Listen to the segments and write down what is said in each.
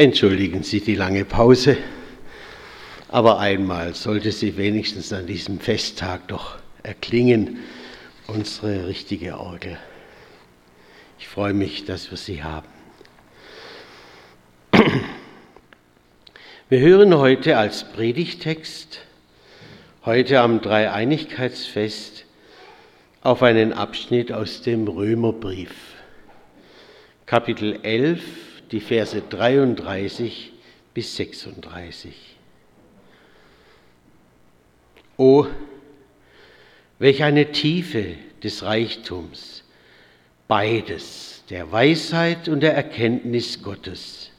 Entschuldigen Sie die lange Pause, aber einmal sollte sie wenigstens an diesem Festtag doch erklingen, unsere richtige Orgel. Ich freue mich, dass wir sie haben. Wir hören heute als Predigtext, heute am Dreieinigkeitsfest, auf einen Abschnitt aus dem Römerbrief, Kapitel 11, die Verse 33 bis 36. O, welch eine Tiefe des Reichtums, beides, der Weisheit und der Erkenntnis Gottes.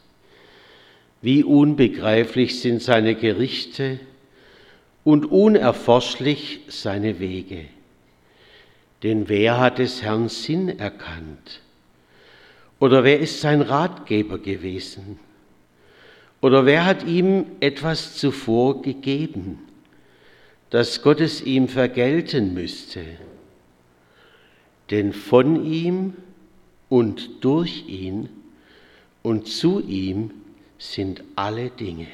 Wie unbegreiflich sind seine Gerichte und unerforschlich seine Wege. Denn wer hat des Herrn Sinn erkannt? Oder wer ist sein Ratgeber gewesen? Oder wer hat ihm etwas zuvor gegeben, dass Gott es ihm vergelten müsste? Denn von ihm und durch ihn und zu ihm sind alle Dinge.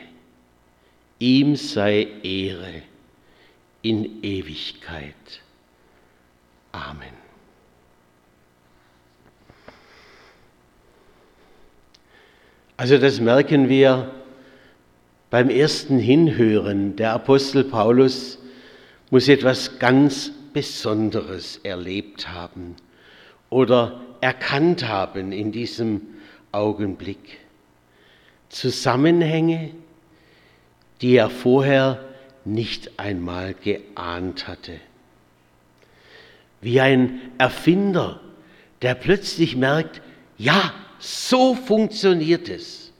Ihm sei Ehre in Ewigkeit. Amen. Also das merken wir beim ersten Hinhören. Der Apostel Paulus muss etwas ganz Besonderes erlebt haben oder erkannt haben in diesem Augenblick. Zusammenhänge, die er vorher nicht einmal geahnt hatte. Wie ein Erfinder, der plötzlich merkt, ja, so funktioniert es.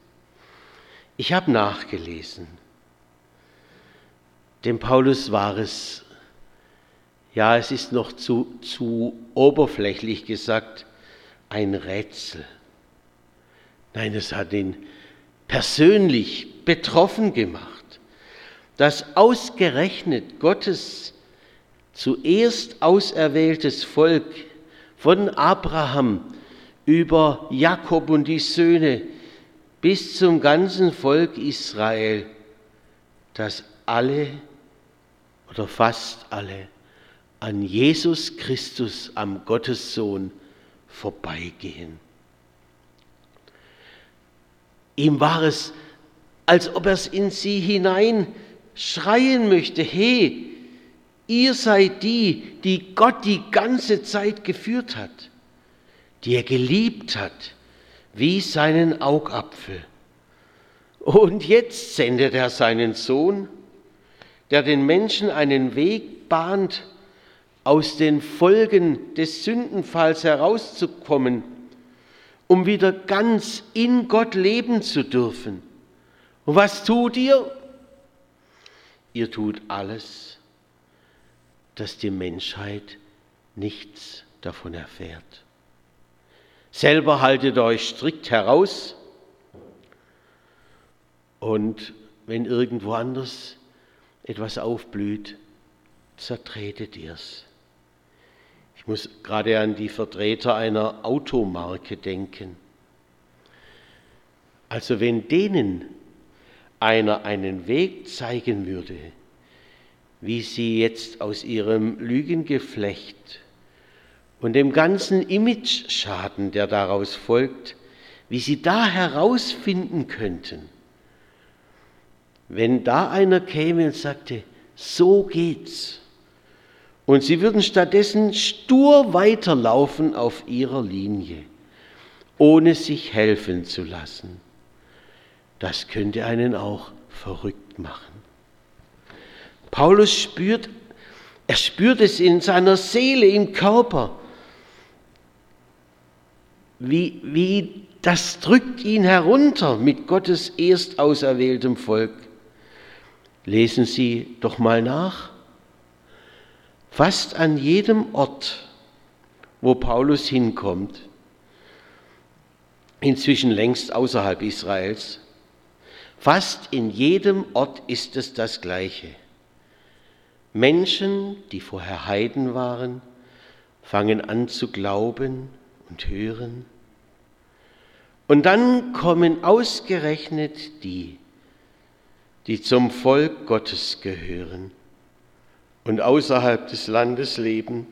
Ich habe nachgelesen. Dem Paulus war es, ja, es ist noch zu, zu oberflächlich gesagt, ein Rätsel. Nein, es hat ihn persönlich betroffen gemacht, dass ausgerechnet Gottes zuerst auserwähltes Volk von Abraham über Jakob und die Söhne bis zum ganzen Volk Israel, dass alle oder fast alle an Jesus Christus, am Gottessohn, vorbeigehen. Ihm war es, als ob er es in sie hinein schreien möchte, he, ihr seid die, die Gott die ganze Zeit geführt hat die er geliebt hat, wie seinen Augapfel. Und jetzt sendet er seinen Sohn, der den Menschen einen Weg bahnt, aus den Folgen des Sündenfalls herauszukommen, um wieder ganz in Gott leben zu dürfen. Und was tut ihr? Ihr tut alles, dass die Menschheit nichts davon erfährt. Selber haltet euch strikt heraus und wenn irgendwo anders etwas aufblüht, zertretet ihr's. Ich muss gerade an die Vertreter einer Automarke denken. Also wenn denen einer einen Weg zeigen würde, wie sie jetzt aus ihrem Lügengeflecht und dem ganzen Imageschaden, der daraus folgt, wie sie da herausfinden könnten. Wenn da einer käme und sagte, so geht's, und sie würden stattdessen stur weiterlaufen auf ihrer Linie, ohne sich helfen zu lassen, das könnte einen auch verrückt machen. Paulus spürt, er spürt es in seiner Seele, im Körper, wie, wie das drückt ihn herunter mit Gottes erst auserwähltem Volk. Lesen Sie doch mal nach. Fast an jedem Ort, wo Paulus hinkommt, inzwischen längst außerhalb Israels, fast in jedem Ort ist es das Gleiche. Menschen, die vorher Heiden waren, fangen an zu glauben und hören. Und dann kommen ausgerechnet die, die zum Volk Gottes gehören und außerhalb des Landes leben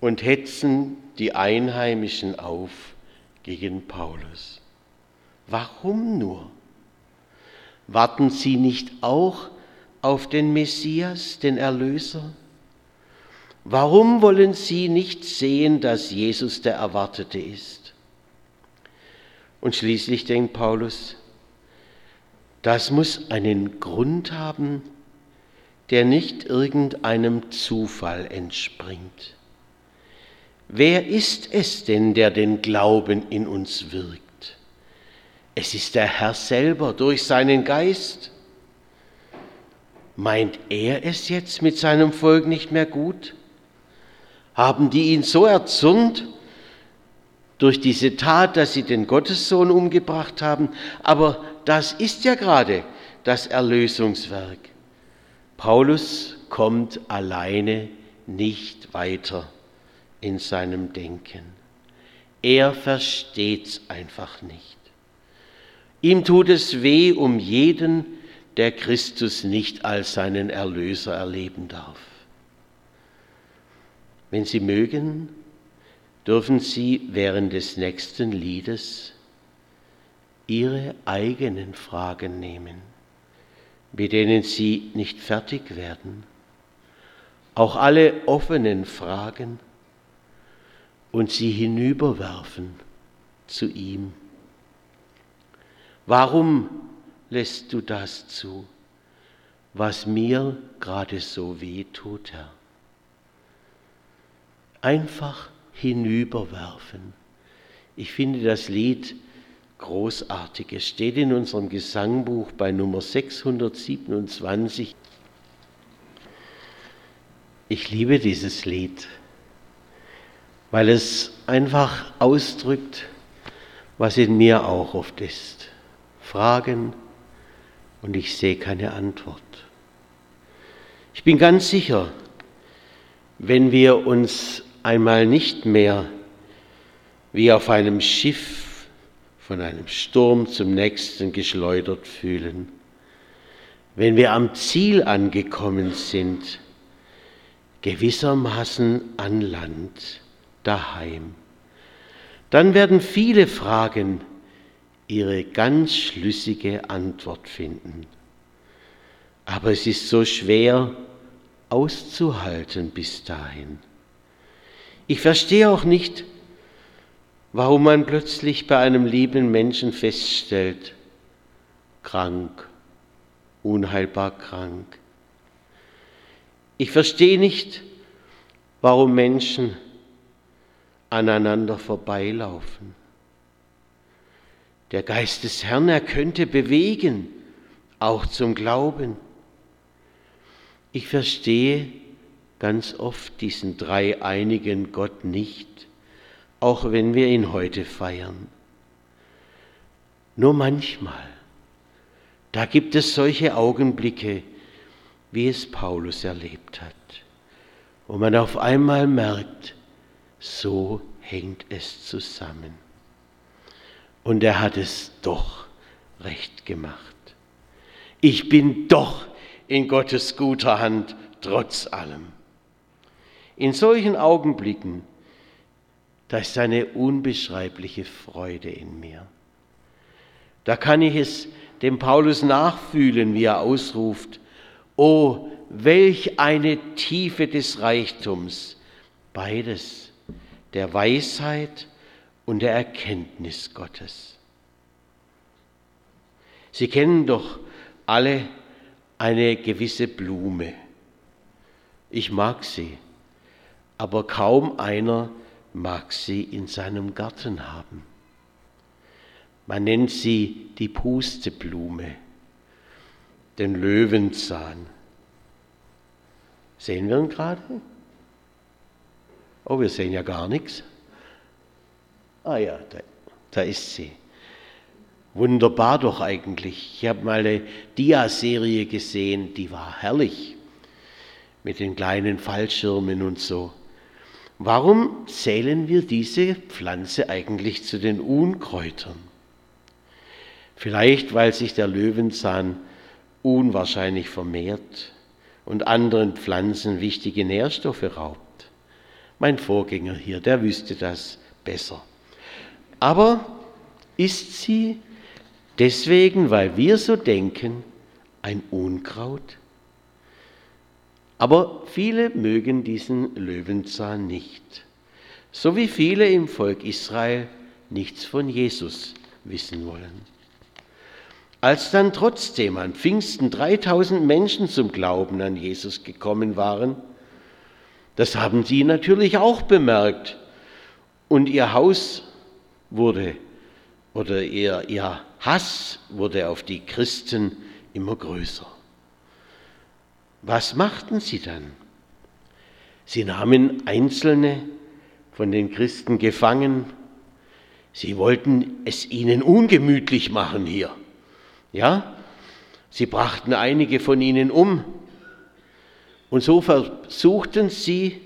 und hetzen die Einheimischen auf gegen Paulus. Warum nur? Warten sie nicht auch auf den Messias, den Erlöser? Warum wollen sie nicht sehen, dass Jesus der Erwartete ist? Und schließlich denkt Paulus, das muss einen Grund haben, der nicht irgendeinem Zufall entspringt. Wer ist es denn, der den Glauben in uns wirkt? Es ist der Herr selber durch seinen Geist. Meint er es jetzt mit seinem Volk nicht mehr gut? Haben die ihn so erzürnt durch diese Tat, dass sie den Gottessohn umgebracht haben? Aber das ist ja gerade das Erlösungswerk. Paulus kommt alleine nicht weiter in seinem Denken. Er versteht's einfach nicht. Ihm tut es weh um jeden, der Christus nicht als seinen Erlöser erleben darf. Wenn Sie mögen, dürfen Sie während des nächsten Liedes Ihre eigenen Fragen nehmen, mit denen Sie nicht fertig werden, auch alle offenen Fragen und sie hinüberwerfen zu ihm. Warum lässt du das zu, was mir gerade so weh tut, Herr? Einfach hinüberwerfen. Ich finde das Lied großartig. Es steht in unserem Gesangbuch bei Nummer 627. Ich liebe dieses Lied, weil es einfach ausdrückt, was in mir auch oft ist. Fragen und ich sehe keine Antwort. Ich bin ganz sicher, wenn wir uns einmal nicht mehr wie auf einem Schiff von einem Sturm zum nächsten geschleudert fühlen. Wenn wir am Ziel angekommen sind, gewissermaßen an Land, daheim, dann werden viele Fragen ihre ganz schlüssige Antwort finden. Aber es ist so schwer auszuhalten bis dahin. Ich verstehe auch nicht, warum man plötzlich bei einem lieben Menschen feststellt, krank, unheilbar krank. Ich verstehe nicht, warum Menschen aneinander vorbeilaufen. Der Geist des Herrn, er könnte bewegen, auch zum Glauben. Ich verstehe ganz oft diesen dreieinigen Gott nicht, auch wenn wir ihn heute feiern. Nur manchmal, da gibt es solche Augenblicke, wie es Paulus erlebt hat, wo man auf einmal merkt, so hängt es zusammen. Und er hat es doch recht gemacht. Ich bin doch in Gottes guter Hand trotz allem. In solchen Augenblicken, da ist eine unbeschreibliche Freude in mir. Da kann ich es dem Paulus nachfühlen, wie er ausruft, Oh, welch eine Tiefe des Reichtums, beides, der Weisheit und der Erkenntnis Gottes. Sie kennen doch alle eine gewisse Blume. Ich mag sie aber kaum einer mag sie in seinem Garten haben. Man nennt sie die Pusteblume, den Löwenzahn. Sehen wir ihn gerade? Oh, wir sehen ja gar nichts. Ah ja, da, da ist sie. Wunderbar doch eigentlich. Ich habe mal eine Dia-Serie gesehen, die war herrlich. Mit den kleinen Fallschirmen und so. Warum zählen wir diese Pflanze eigentlich zu den Unkräutern? Vielleicht, weil sich der Löwenzahn unwahrscheinlich vermehrt und anderen Pflanzen wichtige Nährstoffe raubt. Mein Vorgänger hier, der wüsste das besser. Aber ist sie deswegen, weil wir so denken, ein Unkraut? Aber viele mögen diesen Löwenzahn nicht, so wie viele im Volk Israel nichts von Jesus wissen wollen. Als dann trotzdem an Pfingsten 3000 Menschen zum Glauben an Jesus gekommen waren, das haben sie natürlich auch bemerkt. Und ihr Haus wurde, oder ihr, ihr Hass wurde auf die Christen immer größer. Was machten sie dann? Sie nahmen Einzelne von den Christen gefangen. Sie wollten es ihnen ungemütlich machen hier. Ja, sie brachten einige von ihnen um. Und so versuchten sie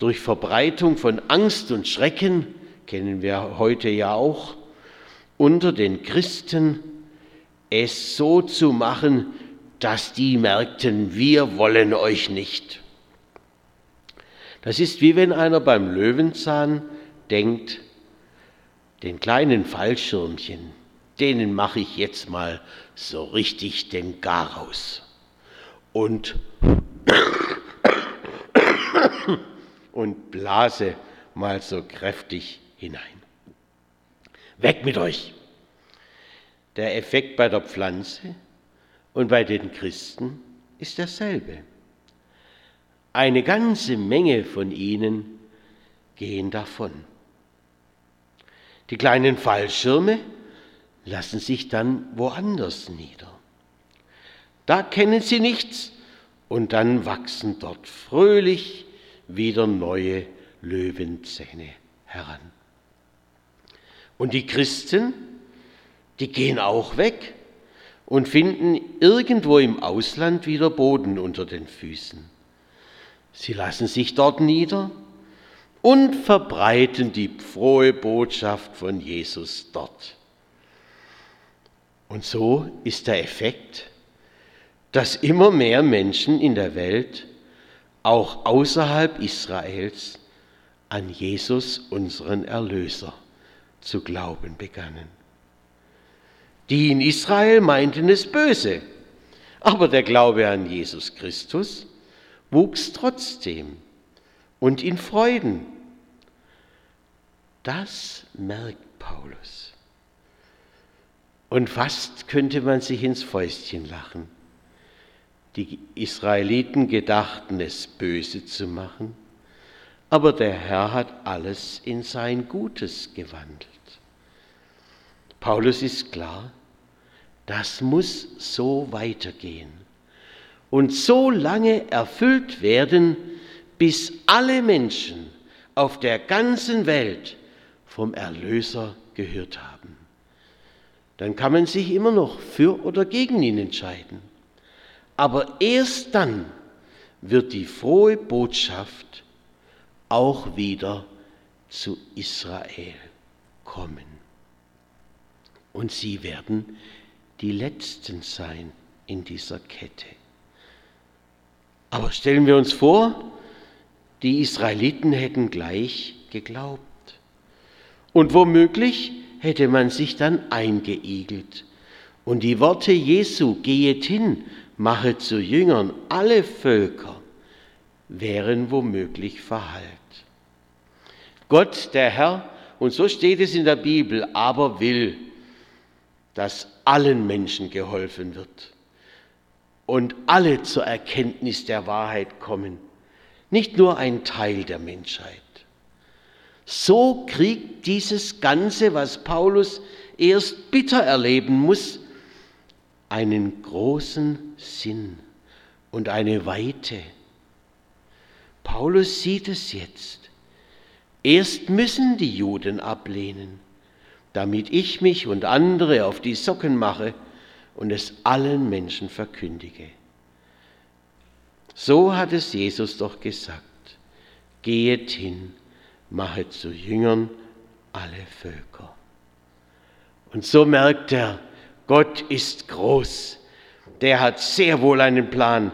durch Verbreitung von Angst und Schrecken, kennen wir heute ja auch, unter den Christen es so zu machen, dass die merkten, wir wollen euch nicht. Das ist wie wenn einer beim Löwenzahn denkt, den kleinen Fallschirmchen, denen mache ich jetzt mal so richtig den Garaus. Und, und blase mal so kräftig hinein. Weg mit euch! Der Effekt bei der Pflanze und bei den Christen ist derselbe. Eine ganze Menge von ihnen gehen davon. Die kleinen Fallschirme lassen sich dann woanders nieder. Da kennen sie nichts und dann wachsen dort fröhlich wieder neue Löwenzähne heran. Und die Christen, die gehen auch weg und finden irgendwo im Ausland wieder Boden unter den Füßen. Sie lassen sich dort nieder und verbreiten die frohe Botschaft von Jesus dort. Und so ist der Effekt, dass immer mehr Menschen in der Welt, auch außerhalb Israels, an Jesus, unseren Erlöser, zu glauben begannen. Die in Israel meinten es böse, aber der Glaube an Jesus Christus wuchs trotzdem und in Freuden. Das merkt Paulus. Und fast könnte man sich ins Fäustchen lachen. Die Israeliten gedachten es böse zu machen, aber der Herr hat alles in sein Gutes gewandelt. Paulus ist klar, das muss so weitergehen und so lange erfüllt werden, bis alle Menschen auf der ganzen Welt vom Erlöser gehört haben dann kann man sich immer noch für oder gegen ihn entscheiden. Aber erst dann wird die frohe Botschaft auch wieder zu Israel kommen. Und sie werden die Letzten sein in dieser Kette. Aber stellen wir uns vor, die Israeliten hätten gleich geglaubt. Und womöglich hätte man sich dann eingeigelt. Und die Worte Jesu, gehet hin, mache zu Jüngern alle Völker, wären womöglich verhallt. Gott, der Herr, und so steht es in der Bibel, aber will, dass allen Menschen geholfen wird und alle zur Erkenntnis der Wahrheit kommen, nicht nur ein Teil der Menschheit. So kriegt dieses Ganze, was Paulus erst bitter erleben muss, einen großen Sinn und eine Weite. Paulus sieht es jetzt. Erst müssen die Juden ablehnen, damit ich mich und andere auf die Socken mache und es allen Menschen verkündige. So hat es Jesus doch gesagt. Gehet hin mache zu Jüngern alle Völker. Und so merkt er, Gott ist groß. Der hat sehr wohl einen Plan.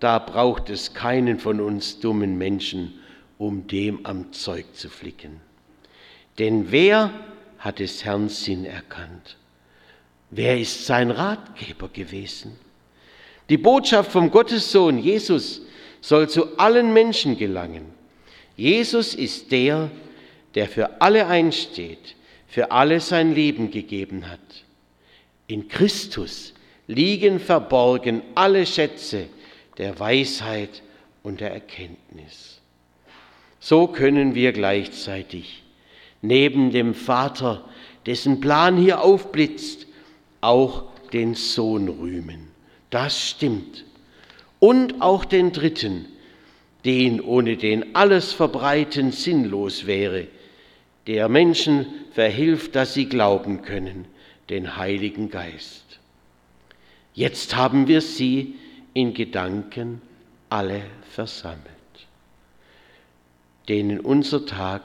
Da braucht es keinen von uns dummen Menschen, um dem am Zeug zu flicken. Denn wer hat des Herrn Sinn erkannt? Wer ist sein Ratgeber gewesen? Die Botschaft vom Gottessohn Jesus soll zu allen Menschen gelangen. Jesus ist der, der für alle einsteht, für alle sein Leben gegeben hat. In Christus liegen verborgen alle Schätze der Weisheit und der Erkenntnis. So können wir gleichzeitig neben dem Vater, dessen Plan hier aufblitzt, auch den Sohn rühmen. Das stimmt. Und auch den dritten, den ohne den alles Verbreiten sinnlos wäre, der Menschen verhilft, dass sie glauben können, den Heiligen Geist. Jetzt haben wir sie in Gedanken alle versammelt, denen unser Tag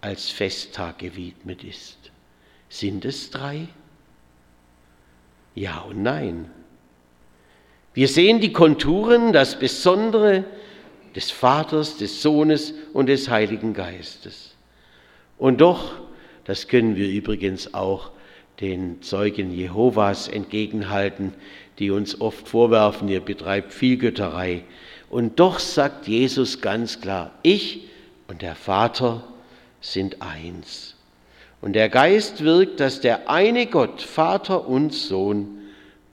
als Festtag gewidmet ist. Sind es drei? Ja und nein. Wir sehen die Konturen, das Besondere des Vaters, des Sohnes und des Heiligen Geistes. Und doch, das können wir übrigens auch den Zeugen Jehovas entgegenhalten, die uns oft vorwerfen, ihr betreibt viel Götterei. Und doch sagt Jesus ganz klar, ich und der Vater sind eins. Und der Geist wirkt, dass der eine Gott, Vater und Sohn,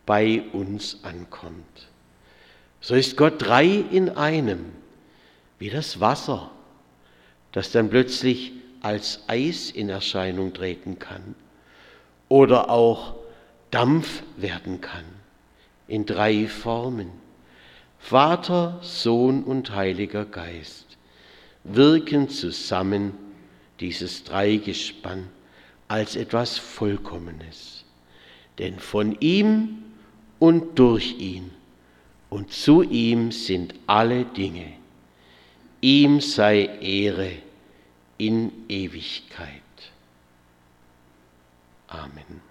bei uns ankommt. So ist Gott drei in einem, wie das Wasser, das dann plötzlich als Eis in Erscheinung treten kann oder auch Dampf werden kann, in drei Formen. Vater, Sohn und Heiliger Geist wirken zusammen dieses Dreigespann als etwas Vollkommenes. Denn von ihm und durch ihn und zu ihm sind alle Dinge. Ihm sei Ehre in Ewigkeit. Amen.